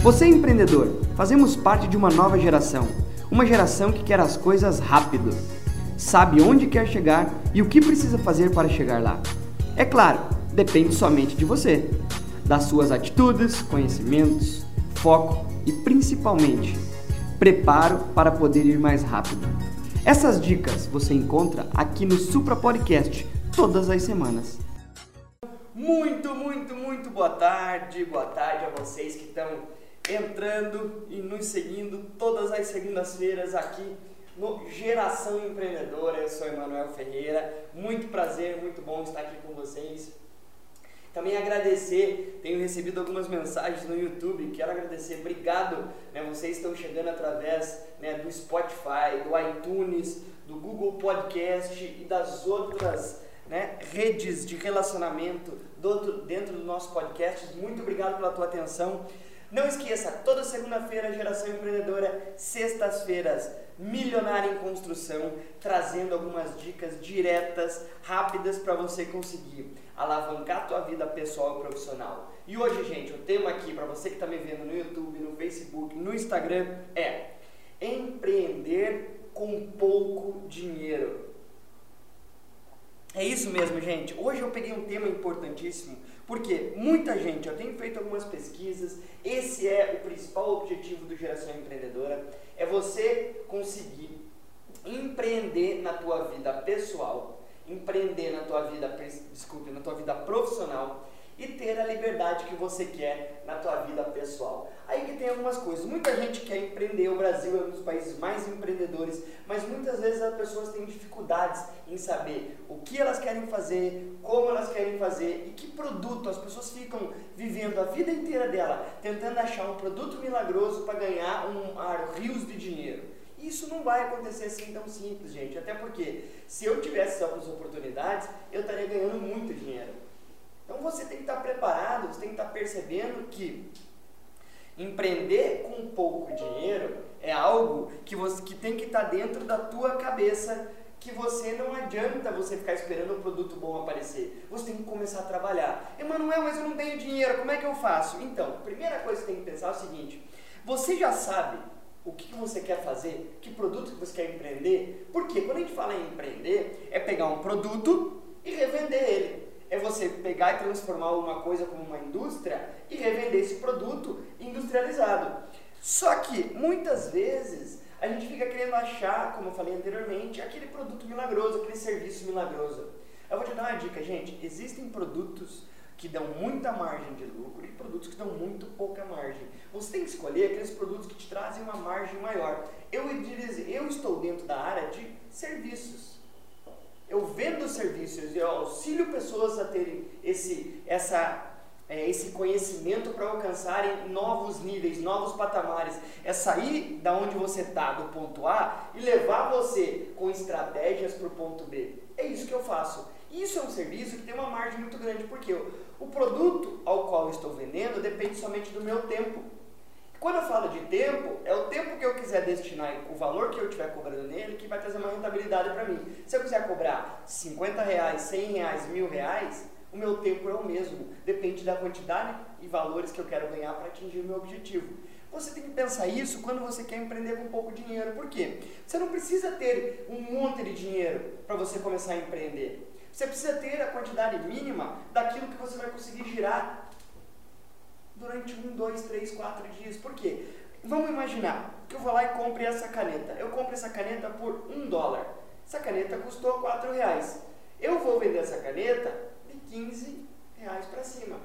Você é empreendedor, fazemos parte de uma nova geração, uma geração que quer as coisas rápido, sabe onde quer chegar e o que precisa fazer para chegar lá. É claro, depende somente de você, das suas atitudes, conhecimentos, foco e principalmente preparo para poder ir mais rápido. Essas dicas você encontra aqui no Supra Podcast todas as semanas. Muito, muito, muito boa tarde, boa tarde a vocês que estão entrando e nos seguindo todas as segundas-feiras aqui no Geração Empreendedora. Eu sou Emanuel Ferreira, muito prazer, muito bom estar aqui com vocês. Também agradecer, tenho recebido algumas mensagens no YouTube, quero agradecer, obrigado, né, vocês estão chegando através né, do Spotify, do iTunes, do Google Podcast e das outras né, redes de relacionamento do, dentro do nosso podcast. Muito obrigado pela tua atenção. Não esqueça, toda segunda-feira, Geração Empreendedora, sextas-feiras, Milionário em Construção, trazendo algumas dicas diretas, rápidas para você conseguir alavancar a tua vida pessoal e profissional. E hoje, gente, o tema aqui para você que está me vendo no YouTube, no Facebook, no Instagram é empreender com pouco dinheiro. É isso mesmo, gente. Hoje eu peguei um tema importantíssimo, porque muita gente, eu tenho feito algumas pesquisas, esse é o principal objetivo do Geração Empreendedora, é você conseguir empreender na tua vida pessoal, empreender na tua vida, desculpe, na tua vida profissional e ter a liberdade que você quer na tua vida pessoal. Aí que tem algumas coisas. Muita gente quer empreender, o Brasil é um dos países mais empreendedores, mas muitas vezes as pessoas têm dificuldades em saber o que elas querem fazer, como elas querem fazer e que produto. As pessoas ficam vivendo a vida inteira dela tentando achar um produto milagroso para ganhar um ar, rios de dinheiro. Isso não vai acontecer assim tão simples, gente. Até porque se eu tivesse essas oportunidades, eu estaria ganhando muito dinheiro. Então você tem que estar preparado, você tem que estar percebendo que empreender com pouco dinheiro é algo que, você, que tem que estar dentro da tua cabeça, que você não adianta você ficar esperando um produto bom aparecer. Você tem que começar a trabalhar. Emanuel, mas eu não tenho dinheiro, como é que eu faço? Então, primeira coisa que você tem que pensar é o seguinte, você já sabe o que você quer fazer, que produto que você quer empreender? Porque quando a gente fala em empreender, é pegar um produto e revender ele é você pegar e transformar uma coisa como uma indústria e revender esse produto industrializado. Só que muitas vezes a gente fica querendo achar, como eu falei anteriormente, aquele produto milagroso, aquele serviço milagroso. Eu vou te dar uma dica, gente. Existem produtos que dão muita margem de lucro e produtos que dão muito pouca margem. Você tem que escolher aqueles produtos que te trazem uma margem maior. Eu, eu estou dentro da área de serviços eu vendo serviços, eu auxilio pessoas a terem esse, essa, é, esse conhecimento para alcançarem novos níveis, novos patamares. É sair da onde você está, do ponto A, e levar você com estratégias para o ponto B. É isso que eu faço. Isso é um serviço que tem uma margem muito grande, porque o produto ao qual estou vendendo depende somente do meu tempo. Quando eu falo de tempo, é o tempo que eu quiser destinar, o valor que eu estiver cobrando nele, que vai trazer uma rentabilidade para mim. Se eu quiser cobrar 50 reais, 100 reais, mil reais, o meu tempo é o mesmo. Depende da quantidade e valores que eu quero ganhar para atingir o meu objetivo. Você tem que pensar isso quando você quer empreender com pouco dinheiro. Por quê? Você não precisa ter um monte de dinheiro para você começar a empreender. Você precisa ter a quantidade mínima daquilo que você vai conseguir girar durante um, dois, três, quatro dias. Por quê? Vamos imaginar que eu vou lá e compre essa caneta. Eu compro essa caneta por um dólar. Essa caneta custou quatro reais. Eu vou vender essa caneta de 15 reais para cima.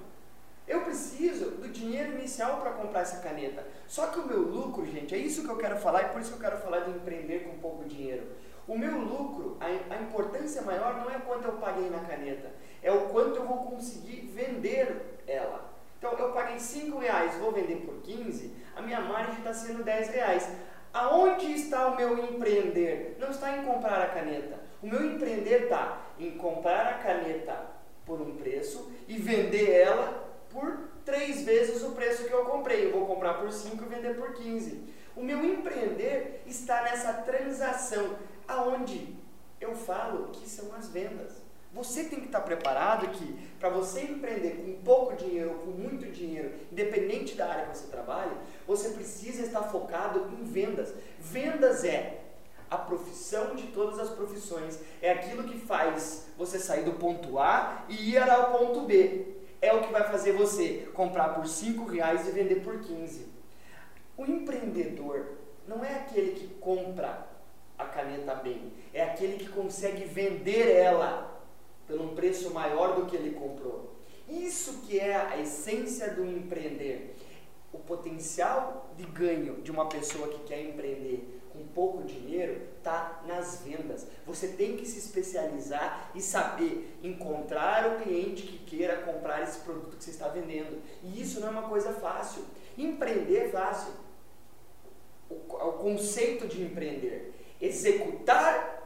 Eu preciso do dinheiro inicial para comprar essa caneta. Só que o meu lucro, gente, é isso que eu quero falar e por isso que eu quero falar de empreender com pouco dinheiro. O meu lucro, a, a importância maior não é quanto eu paguei na caneta, é o quanto eu vou conseguir vender ela. Então eu paguei 5 reais, vou vender por 15, a minha margem está sendo 10 reais. Aonde está o meu empreender? Não está em comprar a caneta. O meu empreender está em comprar a caneta por um preço e vender ela por três vezes o preço que eu comprei. Eu vou comprar por 5 e vender por 15. O meu empreender está nessa transação, aonde eu falo que são as vendas. Você tem que estar preparado que para você empreender com pouco dinheiro ou com muito dinheiro, independente da área que você trabalha, você precisa estar focado em vendas. Vendas é a profissão de todas as profissões. É aquilo que faz você sair do ponto A e ir ao ponto B. É o que vai fazer você comprar por 5 reais e vender por 15. O empreendedor não é aquele que compra a caneta bem, é aquele que consegue vender ela por um preço maior do que ele comprou. Isso que é a essência do empreender. O potencial de ganho de uma pessoa que quer empreender com pouco dinheiro está nas vendas. Você tem que se especializar e saber encontrar o cliente que queira comprar esse produto que você está vendendo. E isso não é uma coisa fácil. Empreender é fácil. O, o conceito de empreender. Executar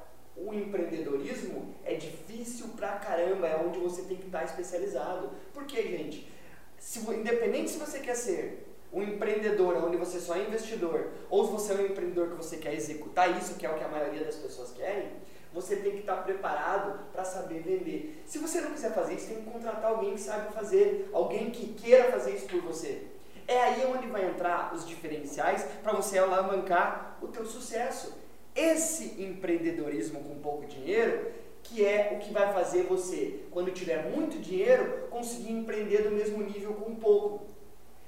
o empreendedorismo é difícil pra caramba, é onde você tem que estar especializado. Por quê, gente? Se, independente se você quer ser um empreendedor onde você só é investidor, ou se você é um empreendedor que você quer executar isso, que é o que a maioria das pessoas querem, você tem que estar preparado para saber vender. Se você não quiser fazer isso, tem que contratar alguém que saiba fazer, alguém que queira fazer isso por você. É aí onde vai entrar os diferenciais para você alavancar o teu sucesso esse empreendedorismo com pouco dinheiro que é o que vai fazer você, quando tiver muito dinheiro, conseguir empreender do mesmo nível com pouco.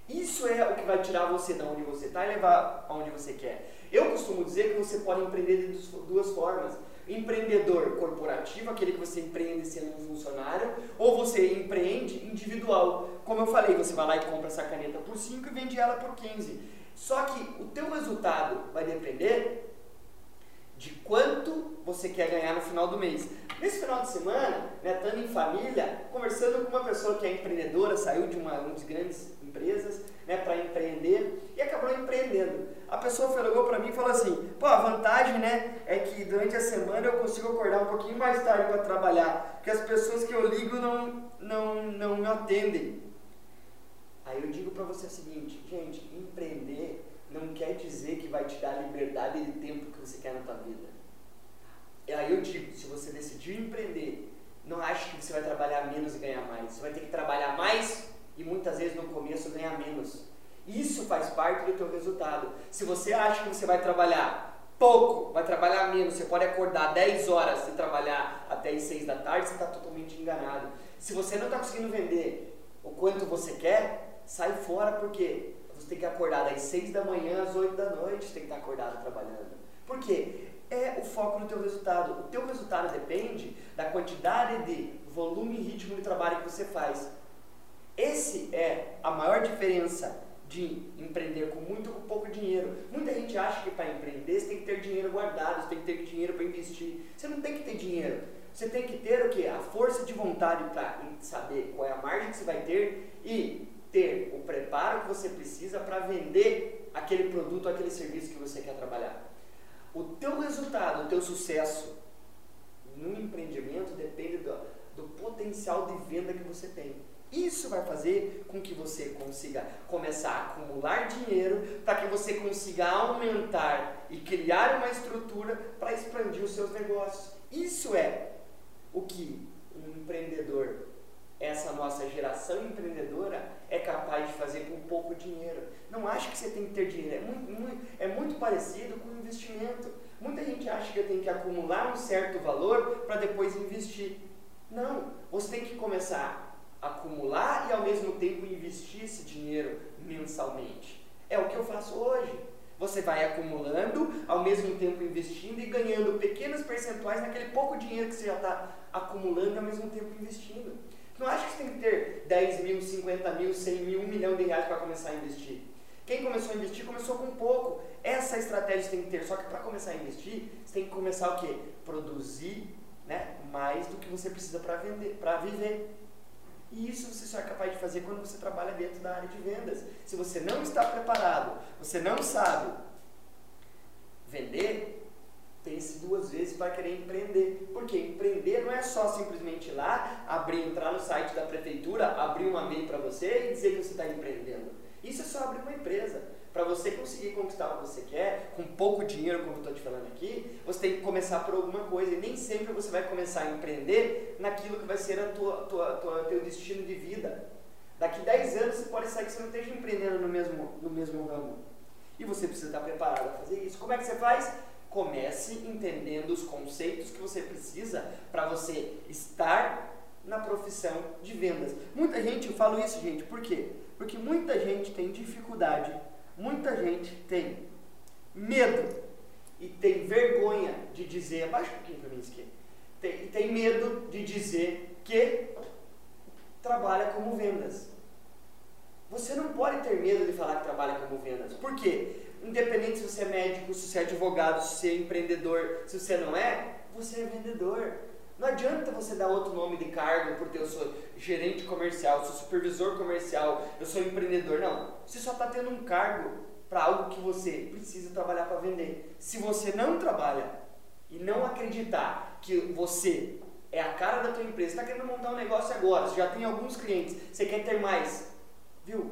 Isso é o que vai tirar você da onde você está e levar aonde você quer. Eu costumo dizer que você pode empreender de duas formas. Empreendedor corporativo, aquele que você empreende sendo um funcionário, ou você empreende individual. Como eu falei, você vai lá e compra essa caneta por 5 e vende ela por 15. Só que o teu resultado vai depender de quanto você quer ganhar no final do mês. Nesse final de semana, né, estando em família, conversando com uma pessoa que é empreendedora, saiu de uma, uma das grandes empresas né, para empreender e acabou empreendendo. A pessoa falou para mim e falou assim: pô, a vantagem né, é que durante a semana eu consigo acordar um pouquinho mais tarde para trabalhar, porque as pessoas que eu ligo não, não, não me atendem. Aí eu digo para você o seguinte: gente, não quer dizer que vai te dar a liberdade de tempo que você quer na tua vida. E aí eu digo, se você decidir empreender, não ache que você vai trabalhar menos e ganhar mais. Você vai ter que trabalhar mais e muitas vezes no começo ganhar menos. Isso faz parte do teu resultado. Se você acha que você vai trabalhar pouco, vai trabalhar menos, você pode acordar 10 horas e trabalhar até as 6 da tarde, você está totalmente enganado. Se você não está conseguindo vender o quanto você quer, sai fora porque você tem que acordar das 6 da manhã às 8 da noite, você tem que estar acordado trabalhando. Por quê? É o foco no teu resultado. O teu resultado depende da quantidade de volume e ritmo de trabalho que você faz. Esse é a maior diferença de empreender com muito ou com pouco dinheiro. Muita gente acha que para empreender você tem que ter dinheiro guardado, você tem que ter dinheiro para investir. Você não tem que ter dinheiro. Você tem que ter o que? A força de vontade para saber qual é a margem que você vai ter e ter o preparo que você precisa para vender aquele produto, aquele serviço que você quer trabalhar. O teu resultado, o teu sucesso no empreendimento depende do, do potencial de venda que você tem. Isso vai fazer com que você consiga começar a acumular dinheiro para que você consiga aumentar e criar uma estrutura para expandir os seus negócios. Isso é o que um empreendedor essa nossa geração empreendedora é capaz de fazer com pouco dinheiro. Não acho que você tem que ter dinheiro, é muito, muito, é muito parecido com investimento. Muita gente acha que eu tenho que acumular um certo valor para depois investir. Não, você tem que começar a acumular e ao mesmo tempo investir esse dinheiro mensalmente. É o que eu faço hoje. Você vai acumulando, ao mesmo tempo investindo e ganhando pequenos percentuais naquele pouco dinheiro que você já está acumulando, ao mesmo tempo investindo. Não acho que você tem que ter 10 mil, 50 mil, 100 mil, 1 milhão de reais para começar a investir. Quem começou a investir começou com pouco. Essa estratégia você tem que ter. Só que para começar a investir, você tem que começar o quê? Produzir né, mais do que você precisa para vender, para viver. E isso você só é capaz de fazer quando você trabalha dentro da área de vendas. Se você não está preparado, você não sabe vender, para querer empreender. Porque empreender não é só simplesmente ir lá, abrir, entrar no site da prefeitura, abrir uma MEI para você e dizer que você está empreendendo. Isso é só abrir uma empresa. para você conseguir conquistar o que você quer, com pouco dinheiro, como eu estou te falando aqui, você tem que começar por alguma coisa. E nem sempre você vai começar a empreender naquilo que vai ser a tua, tua, tua teu destino de vida. Daqui 10 anos você pode sair que você não esteja empreendendo no mesmo, no mesmo ramo. E você precisa estar preparado a fazer isso. Como é que você faz? Comece entendendo os conceitos que você precisa para você estar na profissão de vendas. Muita gente, eu falo isso, gente, por quê? Porque muita gente tem dificuldade Muita gente tem medo e tem vergonha de dizer, abaixa um pouquinho para mim isso aqui, tem, tem medo de dizer que trabalha como vendas. Você não pode ter medo de falar que trabalha como vendas. Por quê? Independente se você é médico, se você é advogado, se você é empreendedor, se você não é, você é vendedor. Não adianta você dar outro nome de cargo porque eu sou gerente comercial, sou supervisor comercial, eu sou empreendedor. Não. Você só está tendo um cargo para algo que você precisa trabalhar para vender. Se você não trabalha e não acreditar que você é a cara da tua empresa, está querendo montar um negócio agora, você já tem alguns clientes, você quer ter mais, viu?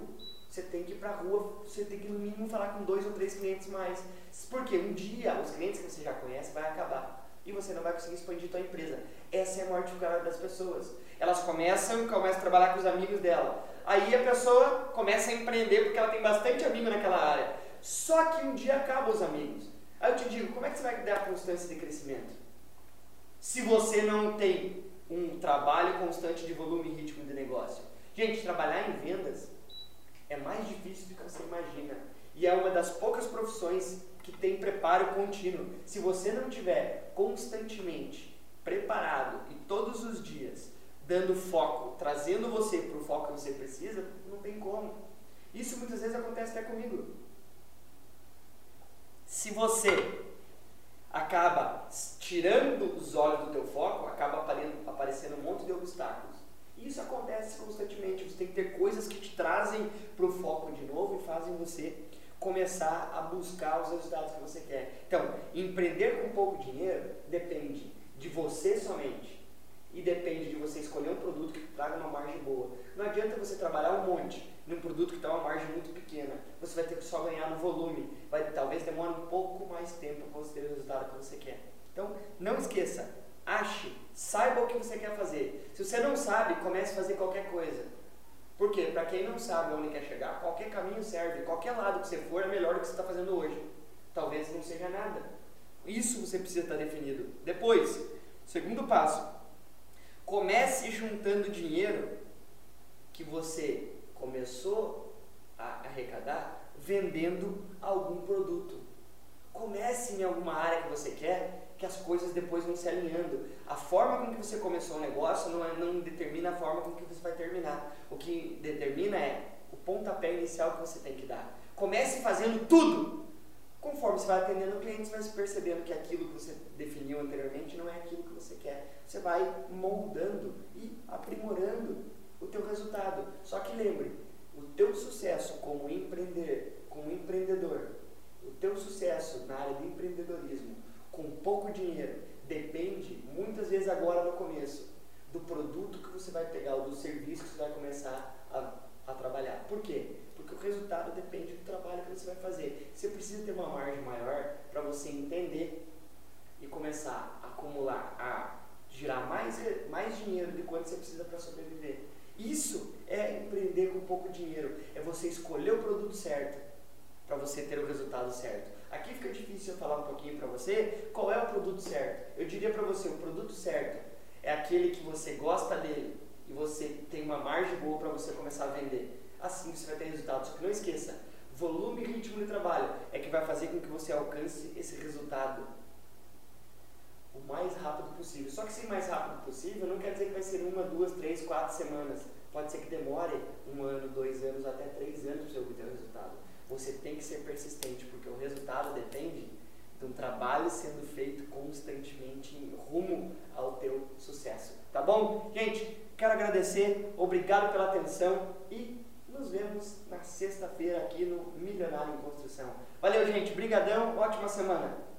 Você tem que ir para a rua, você tem que no mínimo falar com dois ou três clientes mais. Porque um dia os clientes que você já conhece vai acabar e você não vai conseguir expandir sua empresa. Essa é a maior dificuldade das pessoas. Elas começam, começam a trabalhar com os amigos dela. Aí a pessoa começa a empreender porque ela tem bastante amigo naquela área. Só que um dia acabam os amigos. Aí eu te digo, como é que você vai dar constância de crescimento? Se você não tem um trabalho constante de volume e ritmo de negócio. Gente, trabalhar em vendas é mais difícil do que você imagina. E é uma das poucas profissões que tem preparo contínuo. Se você não tiver constantemente preparado e todos os dias dando foco, trazendo você para o foco que você precisa, não tem como. Isso muitas vezes acontece até comigo. Se você acaba tirando os olhos do teu foco, acaba aparecendo um monte de obstáculos. Isso acontece constantemente. Você tem que ter coisas que te trazem para o foco de novo e fazem você começar a buscar os resultados que você quer. Então, empreender com pouco dinheiro depende de você somente e depende de você escolher um produto que traga uma margem boa. Não adianta você trabalhar um monte num produto que tem uma margem muito pequena. Você vai ter que só ganhar no volume. Vai talvez demore um pouco mais tempo para você ter o resultado que você quer. Então, não esqueça, ache, saiba o que você quer fazer. Se você não sabe, comece a fazer qualquer coisa. Porque, para quem não sabe onde quer chegar, qualquer caminho serve, qualquer lado que você for é melhor do que você está fazendo hoje. Talvez não seja nada. Isso você precisa estar definido. Depois, segundo passo, comece juntando dinheiro que você começou a arrecadar vendendo algum produto. Comece em alguma área que você quer que as coisas depois vão se alinhando. A forma com que você começou o negócio não, é, não determina a forma com que você vai terminar. O que determina é o pontapé inicial que você tem que dar. Comece fazendo tudo. Conforme você vai atendendo clientes, vai percebendo que aquilo que você definiu anteriormente não é aquilo que você quer. Você vai moldando e aprimorando o teu resultado. Só que lembre, o teu sucesso como empreender, como empreendedor, o teu sucesso na área do empreendedorismo com pouco dinheiro depende, muitas vezes agora no começo, do produto que você vai pegar ou do serviço que você vai começar a, a trabalhar. Por quê? Porque o resultado depende do trabalho que você vai fazer. Você precisa ter uma margem maior para você entender e começar a acumular, a girar mais, mais dinheiro de quanto você precisa para sobreviver. Isso é empreender com pouco dinheiro, é você escolher o produto certo para você ter o resultado certo. Aqui fica difícil eu falar um pouquinho para você qual é o produto certo. Eu diria para você, o produto certo é aquele que você gosta dele e você tem uma margem boa para você começar a vender. Assim você vai ter resultado. Só que não esqueça, volume e ritmo de trabalho é que vai fazer com que você alcance esse resultado o mais rápido possível. Só que se mais rápido possível não quer dizer que vai ser uma, duas, três, quatro semanas. Pode ser que demore um ano, dois anos, até três anos para você obter o resultado você tem que ser persistente, porque o resultado depende de um trabalho sendo feito constantemente em rumo ao teu sucesso. Tá bom? Gente, quero agradecer, obrigado pela atenção e nos vemos na sexta-feira aqui no Milionário em Construção. Valeu, gente, brigadão, ótima semana.